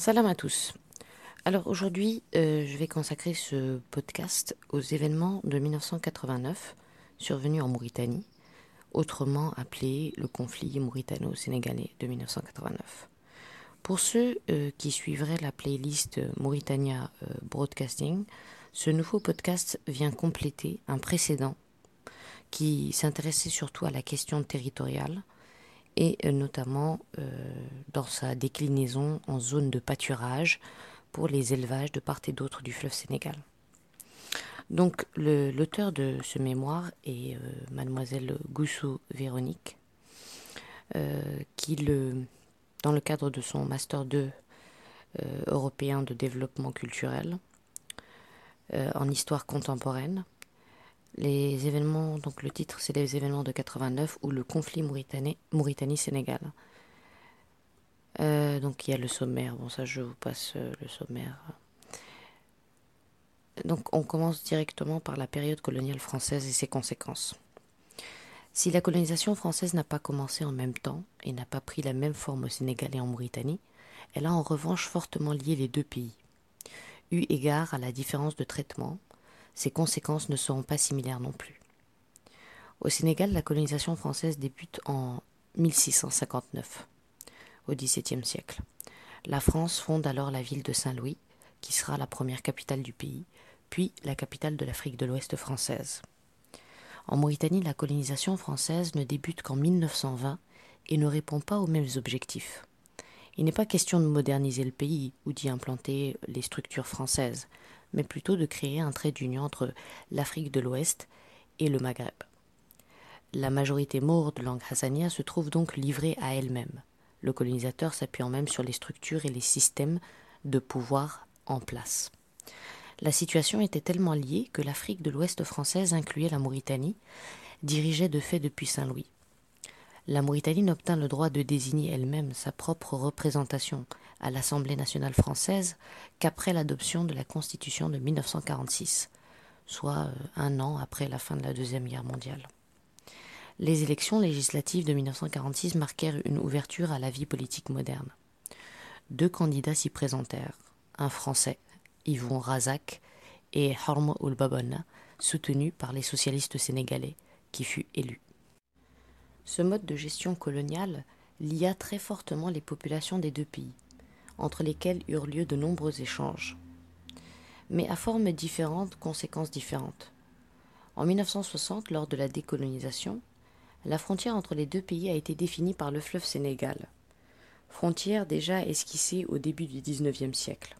Salam à tous. Alors aujourd'hui, euh, je vais consacrer ce podcast aux événements de 1989 survenus en Mauritanie, autrement appelé le conflit mauritano-sénégalais de 1989. Pour ceux euh, qui suivraient la playlist Mauritania euh, Broadcasting, ce nouveau podcast vient compléter un précédent qui s'intéressait surtout à la question territoriale et euh, notamment dans sa déclinaison en zone de pâturage pour les élevages de part et d'autre du fleuve Sénégal. Donc l'auteur de ce mémoire est mademoiselle Goussou Véronique, qui le, dans le cadre de son Master 2 euh, européen de développement culturel euh, en histoire contemporaine. Les événements, donc le titre c'est les événements de 89 ou le conflit Mauritanie-Sénégal. Euh, donc il y a le sommaire, bon ça je vous passe le sommaire. Donc on commence directement par la période coloniale française et ses conséquences. Si la colonisation française n'a pas commencé en même temps et n'a pas pris la même forme au Sénégal et en Mauritanie, elle a en revanche fortement lié les deux pays. Eu égard à la différence de traitement, ses conséquences ne seront pas similaires non plus. Au Sénégal, la colonisation française débute en 1659, au XVIIe siècle. La France fonde alors la ville de Saint-Louis, qui sera la première capitale du pays, puis la capitale de l'Afrique de l'Ouest française. En Mauritanie, la colonisation française ne débute qu'en 1920 et ne répond pas aux mêmes objectifs. Il n'est pas question de moderniser le pays ou d'y implanter les structures françaises, mais plutôt de créer un trait d'union entre l'Afrique de l'Ouest et le Maghreb. La majorité maure de langue hassania se trouve donc livrée à elle-même, le colonisateur s'appuyant même sur les structures et les systèmes de pouvoir en place. La situation était tellement liée que l'Afrique de l'Ouest française incluait la Mauritanie, dirigeait de fait depuis Saint-Louis. La Mauritanie n'obtint le droit de désigner elle-même sa propre représentation à l'Assemblée nationale française qu'après l'adoption de la Constitution de 1946, soit euh, un an après la fin de la Deuxième Guerre mondiale. Les élections législatives de 1946 marquèrent une ouverture à la vie politique moderne. Deux candidats s'y présentèrent, un Français, Yvon Razak et Harm ul Babonna, soutenu par les socialistes sénégalais, qui fut élu. Ce mode de gestion coloniale lia très fortement les populations des deux pays, entre lesquels eurent lieu de nombreux échanges. Mais à formes différentes, conséquences différentes. En 1960, lors de la décolonisation, la frontière entre les deux pays a été définie par le fleuve Sénégal, frontière déjà esquissée au début du XIXe siècle.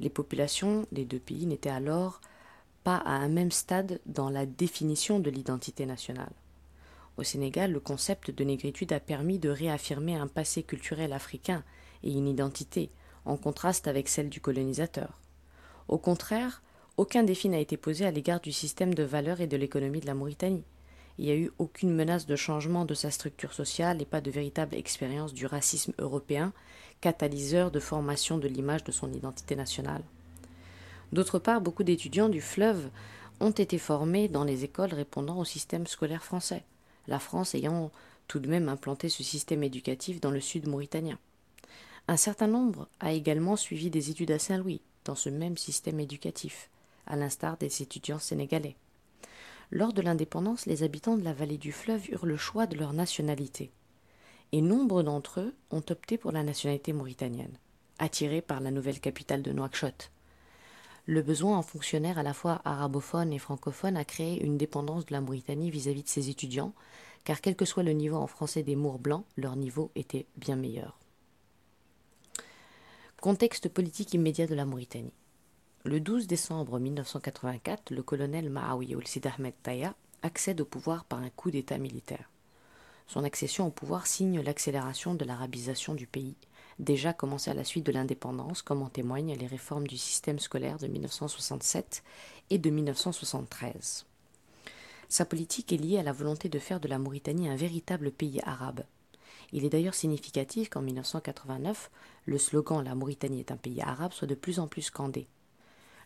Les populations des deux pays n'étaient alors pas à un même stade dans la définition de l'identité nationale. Au Sénégal, le concept de négritude a permis de réaffirmer un passé culturel africain et une identité, en contraste avec celle du colonisateur. Au contraire, aucun défi n'a été posé à l'égard du système de valeurs et de l'économie de la Mauritanie. Il n'y a eu aucune menace de changement de sa structure sociale et pas de véritable expérience du racisme européen catalyseur de formation de l'image de son identité nationale. D'autre part, beaucoup d'étudiants du fleuve ont été formés dans les écoles répondant au système scolaire français, la France ayant tout de même implanté ce système éducatif dans le sud mauritanien. Un certain nombre a également suivi des études à Saint-Louis, dans ce même système éducatif, à l'instar des étudiants sénégalais. Lors de l'indépendance, les habitants de la vallée du fleuve eurent le choix de leur nationalité et nombre d'entre eux ont opté pour la nationalité mauritanienne, attirés par la nouvelle capitale de Nouakchott. Le besoin en fonctionnaires à la fois arabophones et francophones a créé une dépendance de la Mauritanie vis-à-vis de ses étudiants, car quel que soit le niveau en français des Mours blancs, leur niveau était bien meilleur. Contexte politique immédiat de la Mauritanie. Le 12 décembre 1984, le colonel Maawi Sid Ahmed Taya accède au pouvoir par un coup d'État militaire. Son accession au pouvoir signe l'accélération de l'arabisation du pays, déjà commencée à la suite de l'indépendance, comme en témoignent les réformes du système scolaire de 1967 et de 1973. Sa politique est liée à la volonté de faire de la Mauritanie un véritable pays arabe. Il est d'ailleurs significatif qu'en 1989, le slogan La Mauritanie est un pays arabe soit de plus en plus scandé.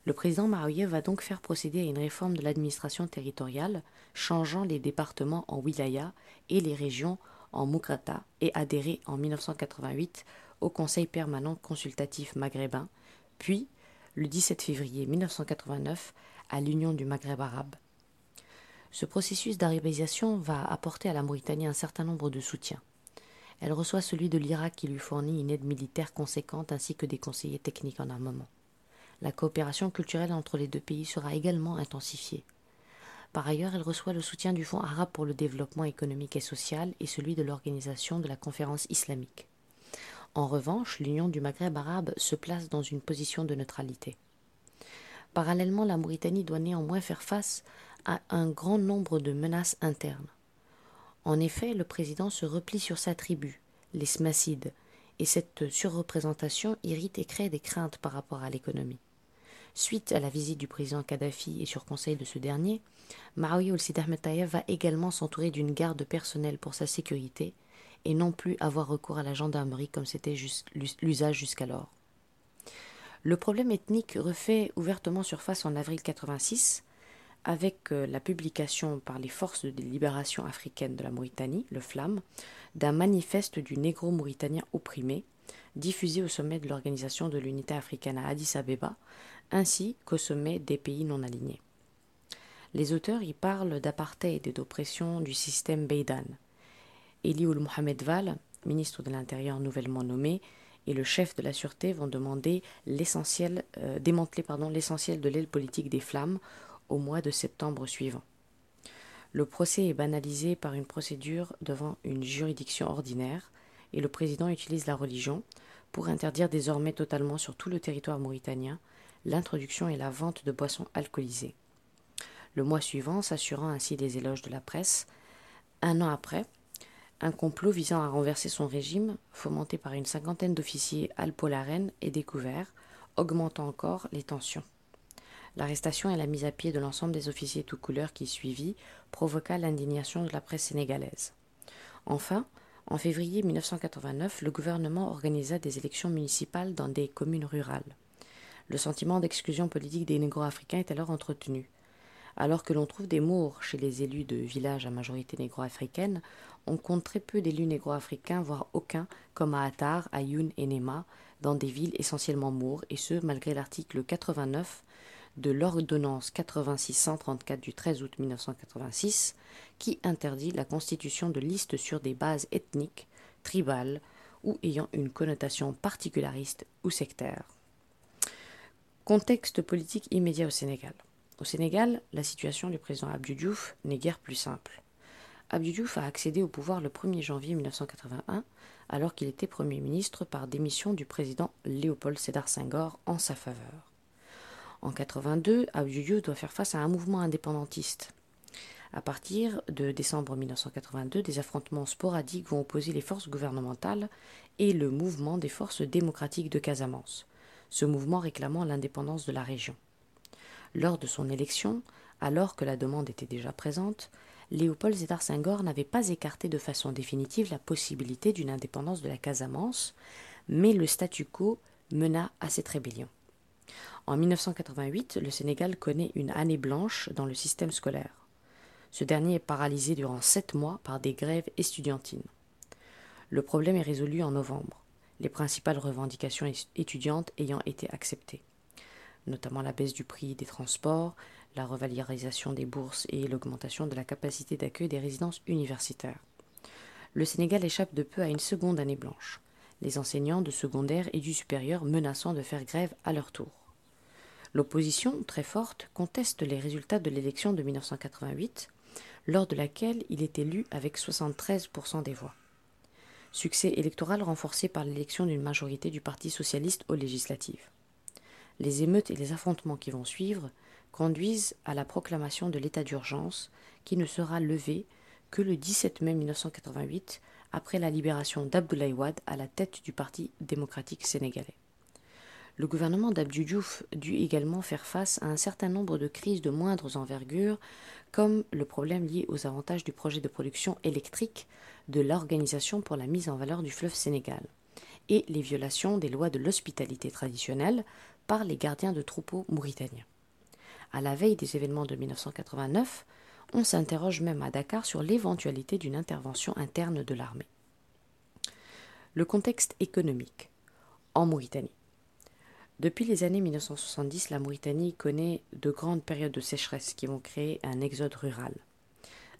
Le président Marouyev va donc faire procéder à une réforme de l'administration territoriale, changeant les départements en wilaya et les régions en mukrata, et adhérer en 1988 au Conseil permanent consultatif maghrébin, puis, le 17 février 1989, à l'Union du Maghreb arabe. Ce processus d'arabisation va apporter à la Mauritanie un certain nombre de soutiens. Elle reçoit celui de l'Irak qui lui fournit une aide militaire conséquente ainsi que des conseillers techniques en armement. La coopération culturelle entre les deux pays sera également intensifiée. Par ailleurs, elle reçoit le soutien du Fonds arabe pour le développement économique et social et celui de l'organisation de la conférence islamique. En revanche, l'Union du Maghreb arabe se place dans une position de neutralité. Parallèlement, la Mauritanie doit néanmoins faire face à un grand nombre de menaces internes. En effet, le président se replie sur sa tribu, les Smacides, et cette surreprésentation irrite et crée des craintes par rapport à l'économie. Suite à la visite du président Kadhafi et sur conseil de ce dernier, Maoui Sid Ahmed va également s'entourer d'une garde personnelle pour sa sécurité et non plus avoir recours à la gendarmerie comme c'était l'usage jusqu'alors. Le problème ethnique refait ouvertement surface en avril 86 avec euh, la publication par les forces de libération africaine de la Mauritanie, le FLAM, d'un manifeste du négro mauritanien opprimé, diffusé au sommet de l'Organisation de l'Unité africaine à Addis Abeba, ainsi qu'au sommet des pays non alignés. Les auteurs y parlent d'apartheid et d'oppression du système Beidan. Elioul Mohamed Val, ministre de l'Intérieur nouvellement nommé, et le chef de la sûreté vont demander l'essentiel, euh, démanteler pardon, l'essentiel de l'aile politique des flammes au mois de septembre suivant. Le procès est banalisé par une procédure devant une juridiction ordinaire et le président utilise la religion pour interdire désormais totalement sur tout le territoire mauritanien l'introduction et la vente de boissons alcoolisées. Le mois suivant, s'assurant ainsi des éloges de la presse, un an après, un complot visant à renverser son régime, fomenté par une cinquantaine d'officiers alpolaren, est découvert, augmentant encore les tensions. L'arrestation et la mise à pied de l'ensemble des officiers tout couleurs qui suivit provoqua l'indignation de la presse sénégalaise. Enfin, en février 1989, le gouvernement organisa des élections municipales dans des communes rurales. Le sentiment d'exclusion politique des négro-africains est alors entretenu. Alors que l'on trouve des mours chez les élus de villages à majorité négro-africaine, on compte très peu d'élus négro-africains, voire aucun, comme à Attar, Ayoun et Nema, dans des villes essentiellement mours, et ce, malgré l'article 89 de l'ordonnance 8634 du 13 août 1986 qui interdit la constitution de listes sur des bases ethniques, tribales ou ayant une connotation particulariste ou sectaire. Contexte politique immédiat au Sénégal. Au Sénégal, la situation du président Abdou Diouf n'est guère plus simple. Abdou Diouf a accédé au pouvoir le 1er janvier 1981 alors qu'il était Premier ministre par démission du président Léopold Sédar Senghor en sa faveur. En 82, Abdou doit faire face à un mouvement indépendantiste. À partir de décembre 1982, des affrontements sporadiques vont opposer les forces gouvernementales et le mouvement des forces démocratiques de Casamance, ce mouvement réclamant l'indépendance de la région. Lors de son élection, alors que la demande était déjà présente, Léopold Sédar Senghor n'avait pas écarté de façon définitive la possibilité d'une indépendance de la Casamance, mais le statu quo mena à cette rébellion. En 1988, le Sénégal connaît une année blanche dans le système scolaire. Ce dernier est paralysé durant sept mois par des grèves estudiantines. Le problème est résolu en novembre, les principales revendications étudiantes ayant été acceptées, notamment la baisse du prix des transports, la revalorisation des bourses et l'augmentation de la capacité d'accueil des résidences universitaires. Le Sénégal échappe de peu à une seconde année blanche, les enseignants de secondaire et du supérieur menaçant de faire grève à leur tour. L'opposition, très forte, conteste les résultats de l'élection de 1988, lors de laquelle il est élu avec 73% des voix. Succès électoral renforcé par l'élection d'une majorité du Parti socialiste aux législatives. Les émeutes et les affrontements qui vont suivre conduisent à la proclamation de l'état d'urgence qui ne sera levé que le 17 mai 1988 après la libération d'Abdoulaye Wade à la tête du Parti démocratique sénégalais. Le gouvernement d'Abdou Diouf dut également faire face à un certain nombre de crises de moindres envergures, comme le problème lié aux avantages du projet de production électrique de l'Organisation pour la mise en valeur du fleuve Sénégal, et les violations des lois de l'hospitalité traditionnelle par les gardiens de troupeaux mauritaniens. À la veille des événements de 1989, on s'interroge même à Dakar sur l'éventualité d'une intervention interne de l'armée. Le contexte économique en Mauritanie. Depuis les années 1970, la Mauritanie connaît de grandes périodes de sécheresse qui vont créer un exode rural.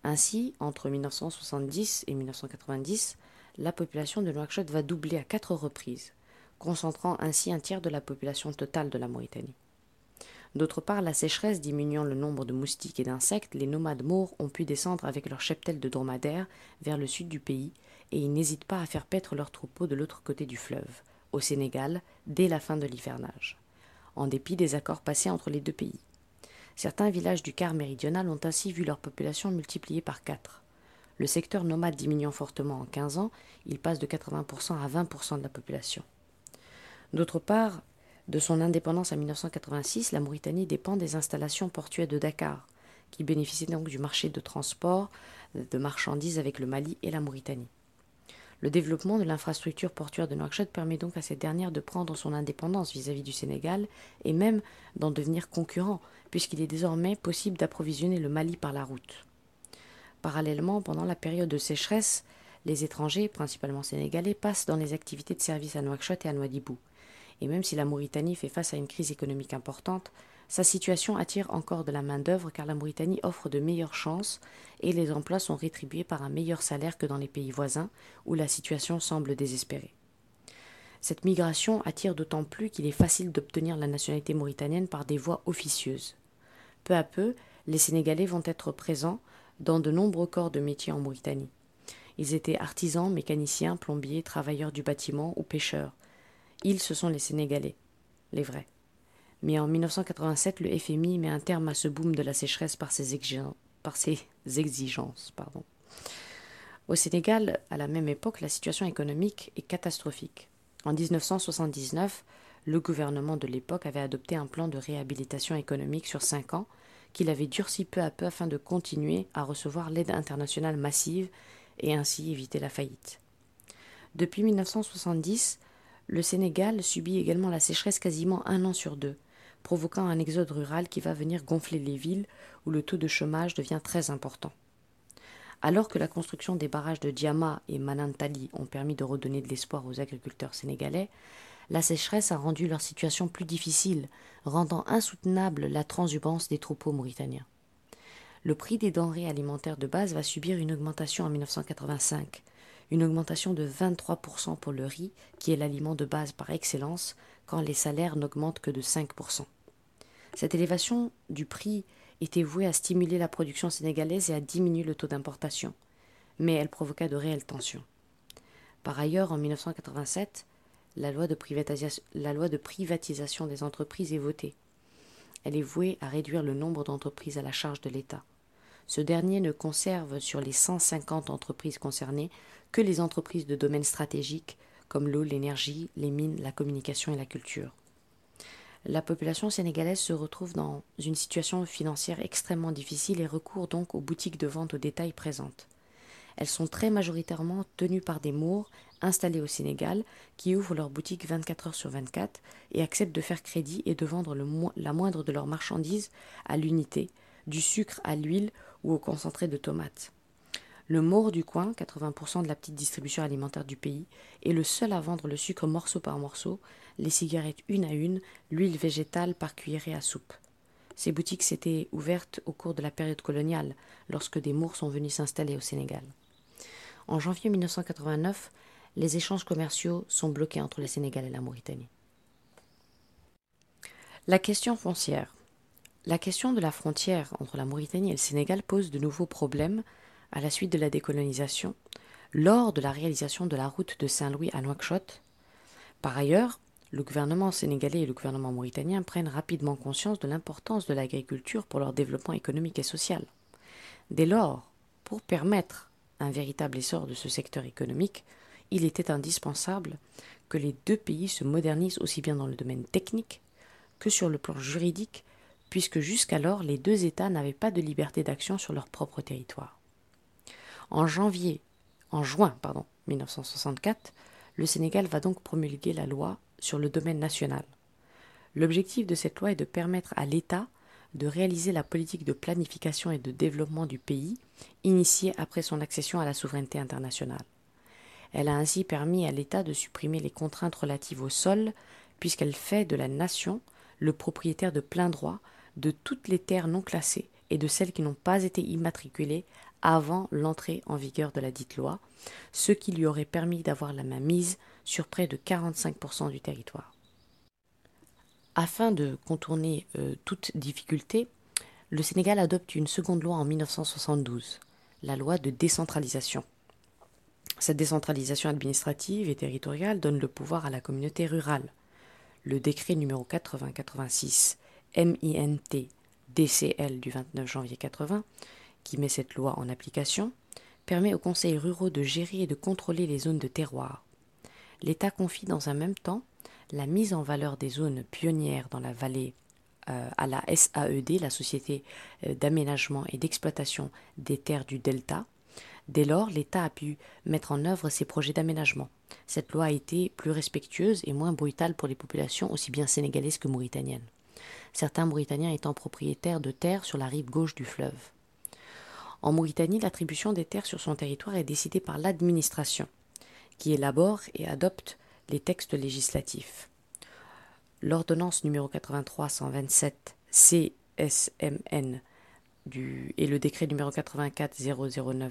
Ainsi, entre 1970 et 1990, la population de Nouakchott va doubler à quatre reprises, concentrant ainsi un tiers de la population totale de la Mauritanie. D'autre part, la sécheresse diminuant le nombre de moustiques et d'insectes, les nomades maures ont pu descendre avec leur cheptel de dromadaires vers le sud du pays, et ils n'hésitent pas à faire paître leurs troupeaux de l'autre côté du fleuve, au Sénégal, dès la fin de l'hivernage, en dépit des accords passés entre les deux pays. Certains villages du quart méridional ont ainsi vu leur population multipliée par quatre. Le secteur nomade diminuant fortement en 15 ans, il passe de 80% à 20% de la population. D'autre part, de son indépendance en 1986, la Mauritanie dépend des installations portuaires de Dakar, qui bénéficient donc du marché de transport de marchandises avec le Mali et la Mauritanie. Le développement de l'infrastructure portuaire de Nouakchott permet donc à cette dernière de prendre son indépendance vis-à-vis du Sénégal et même d'en devenir concurrent, puisqu'il est désormais possible d'approvisionner le Mali par la route. Parallèlement, pendant la période de sécheresse, les étrangers, principalement sénégalais, passent dans les activités de service à Nouakchott et à Nouadhibou. Et même si la Mauritanie fait face à une crise économique importante, sa situation attire encore de la main-d'œuvre car la Mauritanie offre de meilleures chances et les emplois sont rétribués par un meilleur salaire que dans les pays voisins où la situation semble désespérée. Cette migration attire d'autant plus qu'il est facile d'obtenir la nationalité mauritanienne par des voies officieuses. Peu à peu, les Sénégalais vont être présents dans de nombreux corps de métiers en Mauritanie. Ils étaient artisans, mécaniciens, plombiers, travailleurs du bâtiment ou pêcheurs. Ils, ce sont les Sénégalais, les vrais. Mais en 1987, le FMI met un terme à ce boom de la sécheresse par ses, exigences. Au Sénégal, à la même époque, la situation économique est catastrophique. En 1979, le gouvernement de l'époque avait adopté un plan de réhabilitation économique sur cinq ans qu'il avait durci peu à peu afin de continuer à recevoir l'aide internationale massive et ainsi éviter la faillite. Depuis 1970, le Sénégal subit également la sécheresse quasiment un an sur deux, provoquant un exode rural qui va venir gonfler les villes où le taux de chômage devient très important. Alors que la construction des barrages de Diama et Manantali ont permis de redonner de l'espoir aux agriculteurs sénégalais, la sécheresse a rendu leur situation plus difficile, rendant insoutenable la transhumance des troupeaux mauritaniens. Le prix des denrées alimentaires de base va subir une augmentation en 1985, une augmentation de 23% pour le riz, qui est l'aliment de base par excellence, quand les salaires n'augmentent que de 5%. Cette élévation du prix était vouée à stimuler la production sénégalaise et à diminuer le taux d'importation, mais elle provoqua de réelles tensions. Par ailleurs, en 1987, la loi, de la loi de privatisation des entreprises est votée. Elle est vouée à réduire le nombre d'entreprises à la charge de l'État. Ce dernier ne conserve sur les 150 entreprises concernées que les entreprises de domaines stratégiques comme l'eau, l'énergie, les mines, la communication et la culture. La population sénégalaise se retrouve dans une situation financière extrêmement difficile et recourt donc aux boutiques de vente au détail présentes. Elles sont très majoritairement tenues par des Moors installés au Sénégal qui ouvrent leurs boutiques 24 heures sur 24 et acceptent de faire crédit et de vendre la moindre de leurs marchandises à l'unité, du sucre à l'huile ou au concentré de tomates. Le Maure du coin, 80% de la petite distribution alimentaire du pays, est le seul à vendre le sucre morceau par morceau, les cigarettes une à une, l'huile végétale par cuillerée à soupe. Ces boutiques s'étaient ouvertes au cours de la période coloniale, lorsque des Mours sont venus s'installer au Sénégal. En janvier 1989, les échanges commerciaux sont bloqués entre le Sénégal et la Mauritanie. La question foncière. La question de la frontière entre la Mauritanie et le Sénégal pose de nouveaux problèmes à la suite de la décolonisation, lors de la réalisation de la route de Saint-Louis à Nouakchott. Par ailleurs, le gouvernement sénégalais et le gouvernement mauritanien prennent rapidement conscience de l'importance de l'agriculture pour leur développement économique et social. Dès lors, pour permettre un véritable essor de ce secteur économique, il était indispensable que les deux pays se modernisent aussi bien dans le domaine technique que sur le plan juridique puisque jusqu'alors les deux États n'avaient pas de liberté d'action sur leur propre territoire. En janvier, en juin, pardon, 1964, le Sénégal va donc promulguer la loi sur le domaine national. L'objectif de cette loi est de permettre à l'État de réaliser la politique de planification et de développement du pays, initiée après son accession à la souveraineté internationale. Elle a ainsi permis à l'État de supprimer les contraintes relatives au sol, puisqu'elle fait de la nation le propriétaire de plein droit de toutes les terres non classées et de celles qui n'ont pas été immatriculées avant l'entrée en vigueur de la dite loi, ce qui lui aurait permis d'avoir la main mise sur près de 45% du territoire. Afin de contourner euh, toute difficulté, le Sénégal adopte une seconde loi en 1972, la loi de décentralisation. Cette décentralisation administrative et territoriale donne le pouvoir à la communauté rurale. Le décret numéro 8086 MINT DCL du 29 janvier 80, qui met cette loi en application, permet aux conseils ruraux de gérer et de contrôler les zones de terroir. L'État confie dans un même temps la mise en valeur des zones pionnières dans la vallée euh, à la SAED, la Société euh, d'aménagement et d'exploitation des terres du Delta. Dès lors, l'État a pu mettre en œuvre ses projets d'aménagement. Cette loi a été plus respectueuse et moins brutale pour les populations aussi bien sénégalaises que mauritaniennes certains Mauritaniens étant propriétaires de terres sur la rive gauche du fleuve. En Mauritanie, l'attribution des terres sur son territoire est décidée par l'administration, qui élabore et adopte les textes législatifs. L'ordonnance numéro 83-127 CSMN et le décret numéro 84-009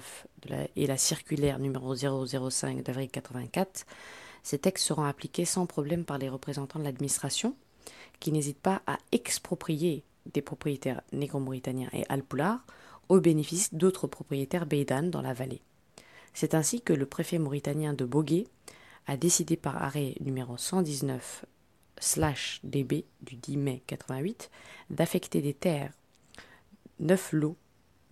et la circulaire numéro 005 d'avril 84, ces textes seront appliqués sans problème par les représentants de l'administration qui n'hésite pas à exproprier des propriétaires négro-mauritaniens et alpoulards au bénéfice d'autres propriétaires beidanes dans la vallée. C'est ainsi que le préfet mauritanien de Bogué a décidé par arrêt numéro 119 DB du 10 mai 88 d'affecter des terres, 9 lots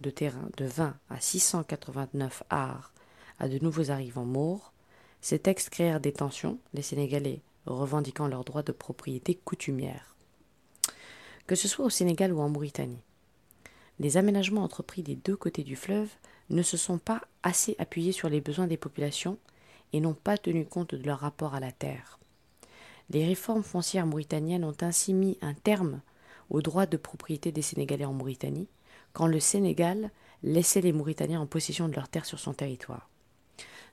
de terrain de 20 à 689 arts à de nouveaux arrivants morts. Ces textes créèrent des tensions, les Sénégalais revendiquant leurs droits de propriété coutumière. Que ce soit au Sénégal ou en Mauritanie, les aménagements entrepris des deux côtés du fleuve ne se sont pas assez appuyés sur les besoins des populations et n'ont pas tenu compte de leur rapport à la terre. Les réformes foncières mauritaniennes ont ainsi mis un terme aux droits de propriété des Sénégalais en Mauritanie, quand le Sénégal laissait les Mauritaniens en possession de leurs terres sur son territoire.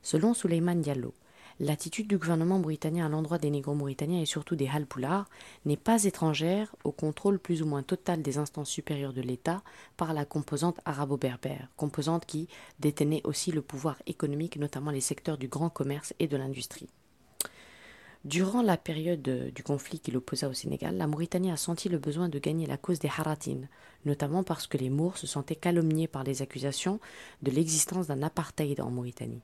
Selon Souleymane Diallo, L'attitude du gouvernement mauritanien à l'endroit des négro-mauritaniens et surtout des halpoulards n'est pas étrangère au contrôle plus ou moins total des instances supérieures de l'État par la composante arabo-berbère, composante qui détenait aussi le pouvoir économique, notamment les secteurs du grand commerce et de l'industrie. Durant la période du conflit qui l'opposa au Sénégal, la Mauritanie a senti le besoin de gagner la cause des Haratines, notamment parce que les Mours se sentaient calomniés par les accusations de l'existence d'un apartheid en Mauritanie.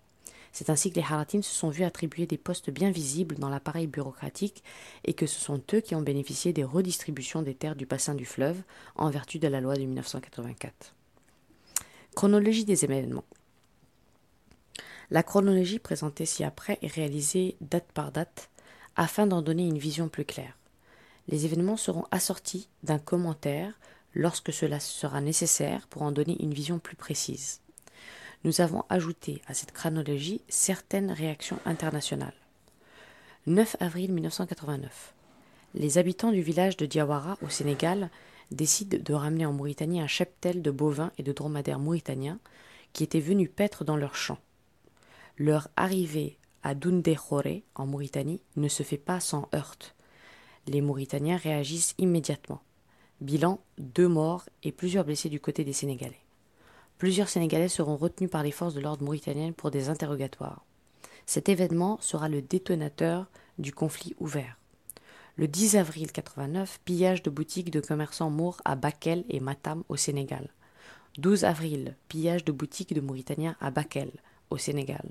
C'est ainsi que les Haratines se sont vus attribuer des postes bien visibles dans l'appareil bureaucratique et que ce sont eux qui ont bénéficié des redistributions des terres du bassin du fleuve en vertu de la loi de 1984. Chronologie des événements. La chronologie présentée ci-après est réalisée date par date afin d'en donner une vision plus claire. Les événements seront assortis d'un commentaire lorsque cela sera nécessaire pour en donner une vision plus précise nous avons ajouté à cette chronologie certaines réactions internationales. 9 avril 1989. Les habitants du village de Diawara au Sénégal décident de ramener en Mauritanie un cheptel de bovins et de dromadaires mauritaniens qui étaient venus paître dans leurs champs. Leur arrivée à Dundéhoré en Mauritanie ne se fait pas sans heurte. Les Mauritaniens réagissent immédiatement. Bilan deux morts et plusieurs blessés du côté des Sénégalais. Plusieurs Sénégalais seront retenus par les forces de l'ordre mauritaniennes pour des interrogatoires. Cet événement sera le détonateur du conflit ouvert. Le 10 avril 89, pillage de boutiques de commerçants mours à Bakel et Matam au Sénégal. 12 avril, pillage de boutiques de Mauritaniens à Bakel au Sénégal.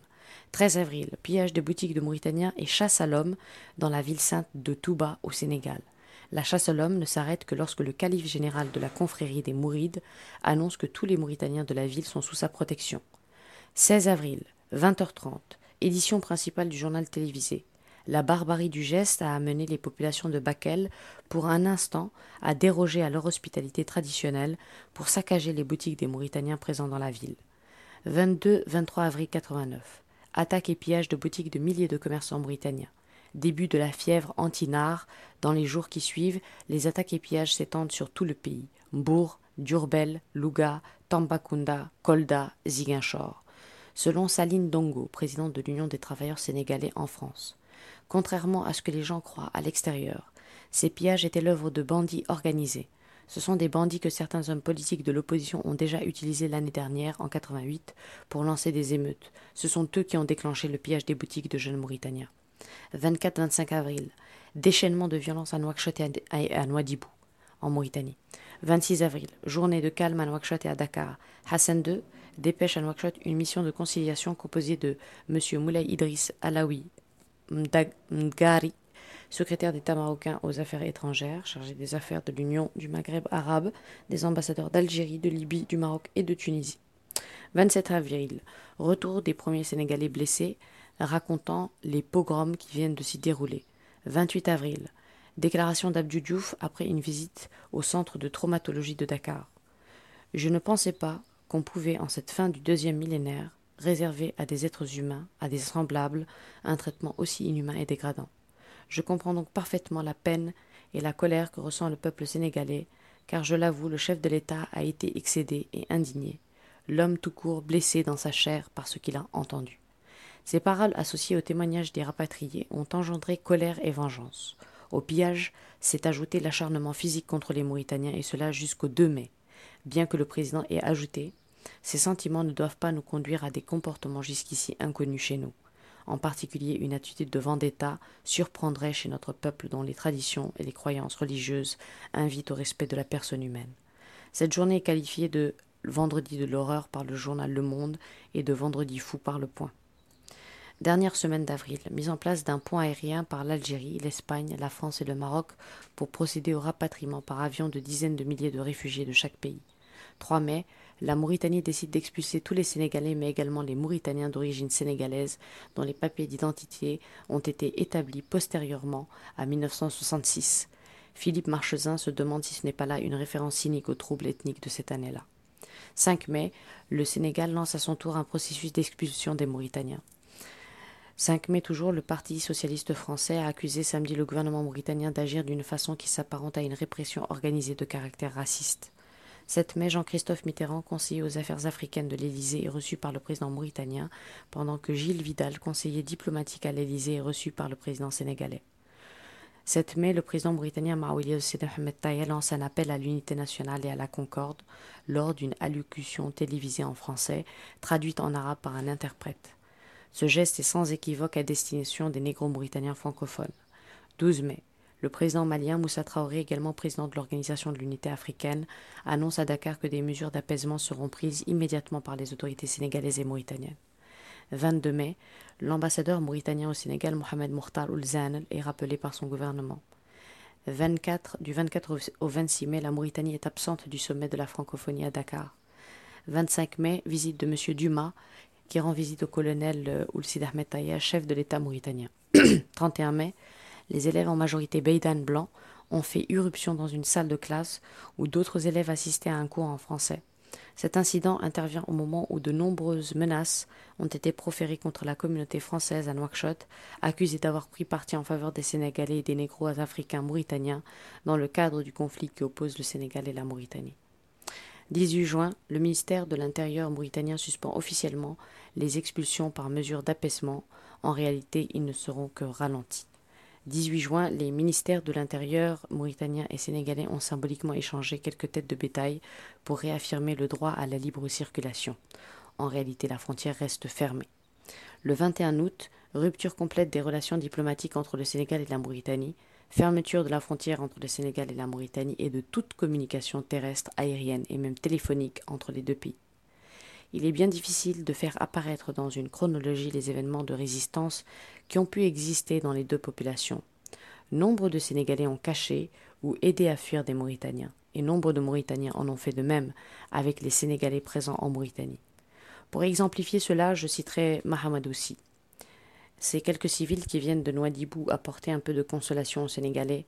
13 avril, pillage de boutiques de Mauritaniens et chasse à l'homme dans la ville sainte de Touba au Sénégal. La chasse à l'homme ne s'arrête que lorsque le calife général de la confrérie des Mourides annonce que tous les Mauritaniens de la ville sont sous sa protection. 16 avril, 20h30, édition principale du journal télévisé. La barbarie du geste a amené les populations de Bakel, pour un instant, à déroger à leur hospitalité traditionnelle pour saccager les boutiques des Mauritaniens présents dans la ville. 22-23 avril 89. Attaque et pillage de boutiques de milliers de commerçants mauritaniens début de la fièvre anti-NAR. Dans les jours qui suivent, les attaques et pillages s'étendent sur tout le pays. Mbour, Durbel, Louga, Tambacounda, Kolda, Ziguinchor. selon Saline Dongo, présidente de l'Union des travailleurs sénégalais en France. Contrairement à ce que les gens croient à l'extérieur, ces pillages étaient l'œuvre de bandits organisés. Ce sont des bandits que certains hommes politiques de l'opposition ont déjà utilisés l'année dernière, en 88, pour lancer des émeutes. Ce sont eux qui ont déclenché le pillage des boutiques de jeunes Mauritaniens. 24-25 avril, déchaînement de violence à Nouakchott et à Nouadhibou, en Mauritanie. 26 avril, journée de calme à Nouakchott et à Dakar. Hassan II dépêche à Nouakchott une mission de conciliation composée de M. Moulay Idriss Alaoui Mdgari, secrétaire d'État marocain aux affaires étrangères, chargé des affaires de l'Union du Maghreb arabe, des ambassadeurs d'Algérie, de Libye, du Maroc et de Tunisie. 27 avril, retour des premiers Sénégalais blessés, racontant les pogroms qui viennent de s'y dérouler. 28 avril, déclaration d'Abdou Diouf après une visite au centre de traumatologie de Dakar. Je ne pensais pas qu'on pouvait, en cette fin du deuxième millénaire, réserver à des êtres humains, à des semblables, un traitement aussi inhumain et dégradant. Je comprends donc parfaitement la peine et la colère que ressent le peuple sénégalais, car je l'avoue, le chef de l'État a été excédé et indigné, l'homme tout court blessé dans sa chair par ce qu'il a entendu. Ces paroles associées au témoignage des rapatriés ont engendré colère et vengeance. Au pillage s'est ajouté l'acharnement physique contre les Mauritaniens et cela jusqu'au 2 mai, bien que le président ait ajouté Ces sentiments ne doivent pas nous conduire à des comportements jusqu'ici inconnus chez nous en particulier une attitude de vendetta, surprendrait chez notre peuple dont les traditions et les croyances religieuses invitent au respect de la personne humaine. Cette journée est qualifiée de vendredi de l'horreur par le journal Le Monde et de vendredi fou par le point. Dernière semaine d'avril, mise en place d'un pont aérien par l'Algérie, l'Espagne, la France et le Maroc pour procéder au rapatriement par avion de dizaines de milliers de réfugiés de chaque pays. 3 mai, la Mauritanie décide d'expulser tous les Sénégalais, mais également les Mauritaniens d'origine sénégalaise, dont les papiers d'identité ont été établis postérieurement à 1966. Philippe Marchesin se demande si ce n'est pas là une référence cynique aux troubles ethniques de cette année-là. 5 mai, le Sénégal lance à son tour un processus d'expulsion des Mauritaniens. 5 mai toujours, le Parti socialiste français a accusé samedi le gouvernement mauritanien d'agir d'une façon qui s'apparente à une répression organisée de caractère raciste. 7 mai, Jean-Christophe Mitterrand, conseiller aux affaires africaines de l'Élysée, est reçu par le président mauritanien, pendant que Gilles Vidal, conseiller diplomatique à l'Élysée, est reçu par le président sénégalais. 7 mai, le président mauritanien Maouili Mohamed Taïa lance un appel à l'unité nationale et à la concorde lors d'une allocution télévisée en français, traduite en arabe par un interprète. Ce geste est sans équivoque à destination des négro-mauritaniens francophones. 12 mai, le président malien Moussa Traoré, également président de l'Organisation de l'Unité africaine, annonce à Dakar que des mesures d'apaisement seront prises immédiatement par les autorités sénégalaises et mauritaniennes. 22 mai, l'ambassadeur mauritanien au Sénégal, Mohamed Mourtar Oulzan, est rappelé par son gouvernement. 24, du 24 au 26 mai, la Mauritanie est absente du sommet de la francophonie à Dakar. 25 mai, visite de M. Dumas, qui rend visite au colonel euh, Oulcid Ahmed chef de l'État mauritanien. 31 mai, les élèves en majorité Beidan blancs ont fait irruption dans une salle de classe où d'autres élèves assistaient à un cours en français. Cet incident intervient au moment où de nombreuses menaces ont été proférées contre la communauté française à Nouakchott, accusée d'avoir pris parti en faveur des Sénégalais et des négros africains mauritaniens dans le cadre du conflit qui oppose le Sénégal et la Mauritanie. 18 juin, le ministère de l'Intérieur mauritanien suspend officiellement les expulsions par mesure d'apaisement. En réalité, ils ne seront que ralentis. 18 juin, les ministères de l'Intérieur mauritaniens et sénégalais ont symboliquement échangé quelques têtes de bétail pour réaffirmer le droit à la libre circulation. En réalité, la frontière reste fermée. Le 21 août, rupture complète des relations diplomatiques entre le Sénégal et la Mauritanie, fermeture de la frontière entre le Sénégal et la Mauritanie et de toute communication terrestre, aérienne et même téléphonique entre les deux pays il est bien difficile de faire apparaître dans une chronologie les événements de résistance qui ont pu exister dans les deux populations. Nombre de Sénégalais ont caché ou aidé à fuir des Mauritaniens, et nombre de Mauritaniens en ont fait de même avec les Sénégalais présents en Mauritanie. Pour exemplifier cela, je citerai Mahamadoussi. Ces quelques civils qui viennent de Nouadhibou apporter un peu de consolation aux Sénégalais,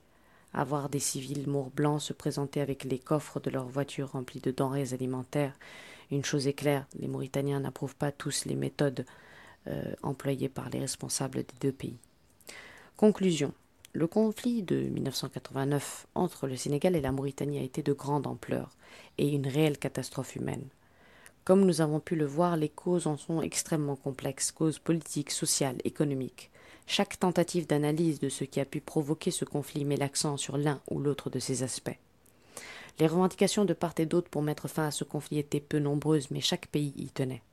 à voir des civils morts blancs se présenter avec les coffres de leurs voitures remplies de denrées alimentaires une chose est claire, les Mauritaniens n'approuvent pas tous les méthodes euh, employées par les responsables des deux pays. Conclusion. Le conflit de 1989 entre le Sénégal et la Mauritanie a été de grande ampleur et une réelle catastrophe humaine. Comme nous avons pu le voir, les causes en sont extrêmement complexes, causes politiques, sociales, économiques. Chaque tentative d'analyse de ce qui a pu provoquer ce conflit met l'accent sur l'un ou l'autre de ces aspects. Les revendications de part et d'autre pour mettre fin à ce conflit étaient peu nombreuses, mais chaque pays y tenait.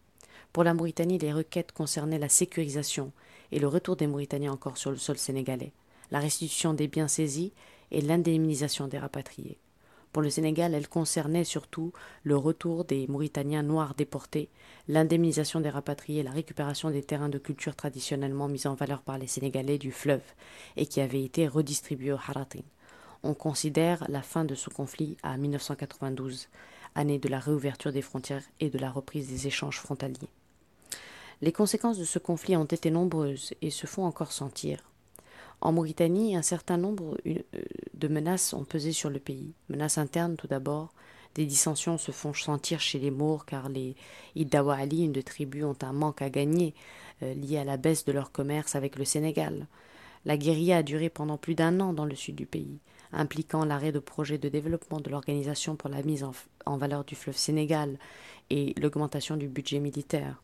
Pour la Mauritanie, les requêtes concernaient la sécurisation et le retour des Mauritaniens encore sur le sol sénégalais, la restitution des biens saisis et l'indemnisation des rapatriés. Pour le Sénégal, elle concernait surtout le retour des Mauritaniens noirs déportés, l'indemnisation des rapatriés, la récupération des terrains de culture traditionnellement mis en valeur par les Sénégalais du fleuve et qui avaient été redistribués au Haratin. On considère la fin de ce conflit à 1992, année de la réouverture des frontières et de la reprise des échanges frontaliers. Les conséquences de ce conflit ont été nombreuses et se font encore sentir. En Mauritanie, un certain nombre euh, de menaces ont pesé sur le pays. Menaces internes tout d'abord. Des dissensions se font sentir chez les Mours car les Iddawali, une de tribus, ont un manque à gagner euh, lié à la baisse de leur commerce avec le Sénégal. La guérilla a duré pendant plus d'un an dans le sud du pays, impliquant l'arrêt de projets de développement de l'organisation pour la mise en valeur du fleuve Sénégal et l'augmentation du budget militaire.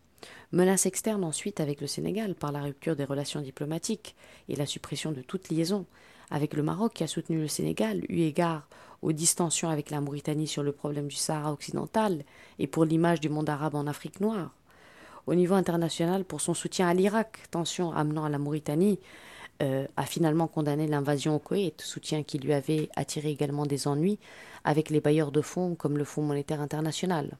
Menace externe ensuite avec le Sénégal par la rupture des relations diplomatiques et la suppression de toute liaison, avec le Maroc qui a soutenu le Sénégal, eu égard aux distensions avec la Mauritanie sur le problème du Sahara occidental et pour l'image du monde arabe en Afrique noire. Au niveau international, pour son soutien à l'Irak, tension amenant à la Mauritanie euh, a finalement condamné l'invasion au Koweït, soutien qui lui avait attiré également des ennuis avec les bailleurs de fonds comme le Fonds monétaire international.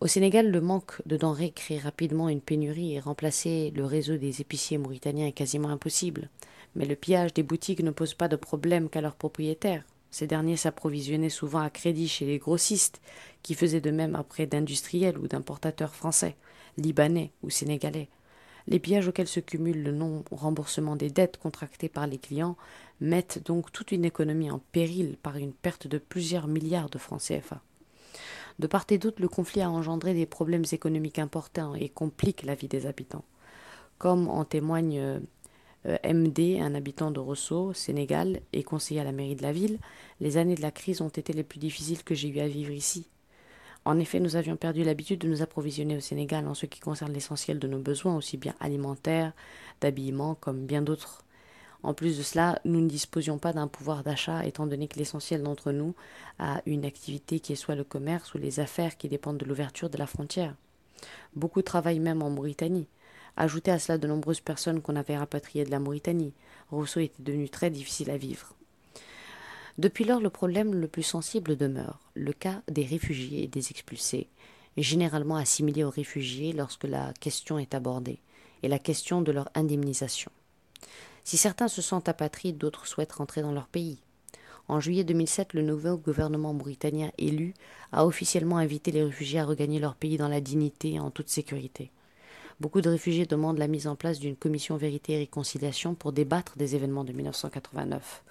Au Sénégal, le manque de denrées crée rapidement une pénurie et remplacer le réseau des épiciers mauritaniens est quasiment impossible. Mais le pillage des boutiques ne pose pas de problème qu'à leurs propriétaires. Ces derniers s'approvisionnaient souvent à crédit chez les grossistes, qui faisaient de même après d'industriels ou d'importateurs français, libanais ou sénégalais. Les pillages auxquels se cumule le non-remboursement des dettes contractées par les clients mettent donc toute une économie en péril par une perte de plusieurs milliards de francs CFA. De part et d'autre, le conflit a engendré des problèmes économiques importants et complique la vie des habitants. Comme en témoigne euh, MD, un habitant de Rosso, Sénégal, et conseiller à la mairie de la ville, les années de la crise ont été les plus difficiles que j'ai eu à vivre ici. En effet, nous avions perdu l'habitude de nous approvisionner au Sénégal en ce qui concerne l'essentiel de nos besoins, aussi bien alimentaires, d'habillement, comme bien d'autres en plus de cela, nous ne disposions pas d'un pouvoir d'achat étant donné que l'essentiel d'entre nous a une activité qui est soit le commerce ou les affaires qui dépendent de l'ouverture de la frontière. Beaucoup travaillent même en Mauritanie. Ajoutez à cela de nombreuses personnes qu'on avait rapatriées de la Mauritanie. Rousseau était devenu très difficile à vivre. Depuis lors, le problème le plus sensible demeure, le cas des réfugiés et des expulsés, généralement assimilés aux réfugiés lorsque la question est abordée, et la question de leur indemnisation. Si certains se sentent apatrides, d'autres souhaitent rentrer dans leur pays. En juillet 2007, le nouveau gouvernement mauritanien élu a officiellement invité les réfugiés à regagner leur pays dans la dignité et en toute sécurité. Beaucoup de réfugiés demandent la mise en place d'une commission vérité et réconciliation pour débattre des événements de 1989,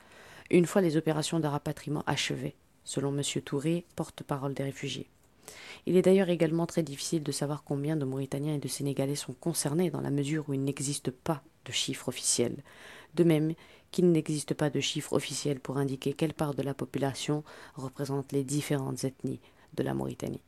une fois les opérations de rapatriement achevées, selon M. Touré, porte-parole des réfugiés. Il est d'ailleurs également très difficile de savoir combien de Mauritaniens et de Sénégalais sont concernés dans la mesure où il n'existe pas de chiffres officiels. De même qu'il n'existe pas de chiffres officiels pour indiquer quelle part de la population représente les différentes ethnies de la Mauritanie.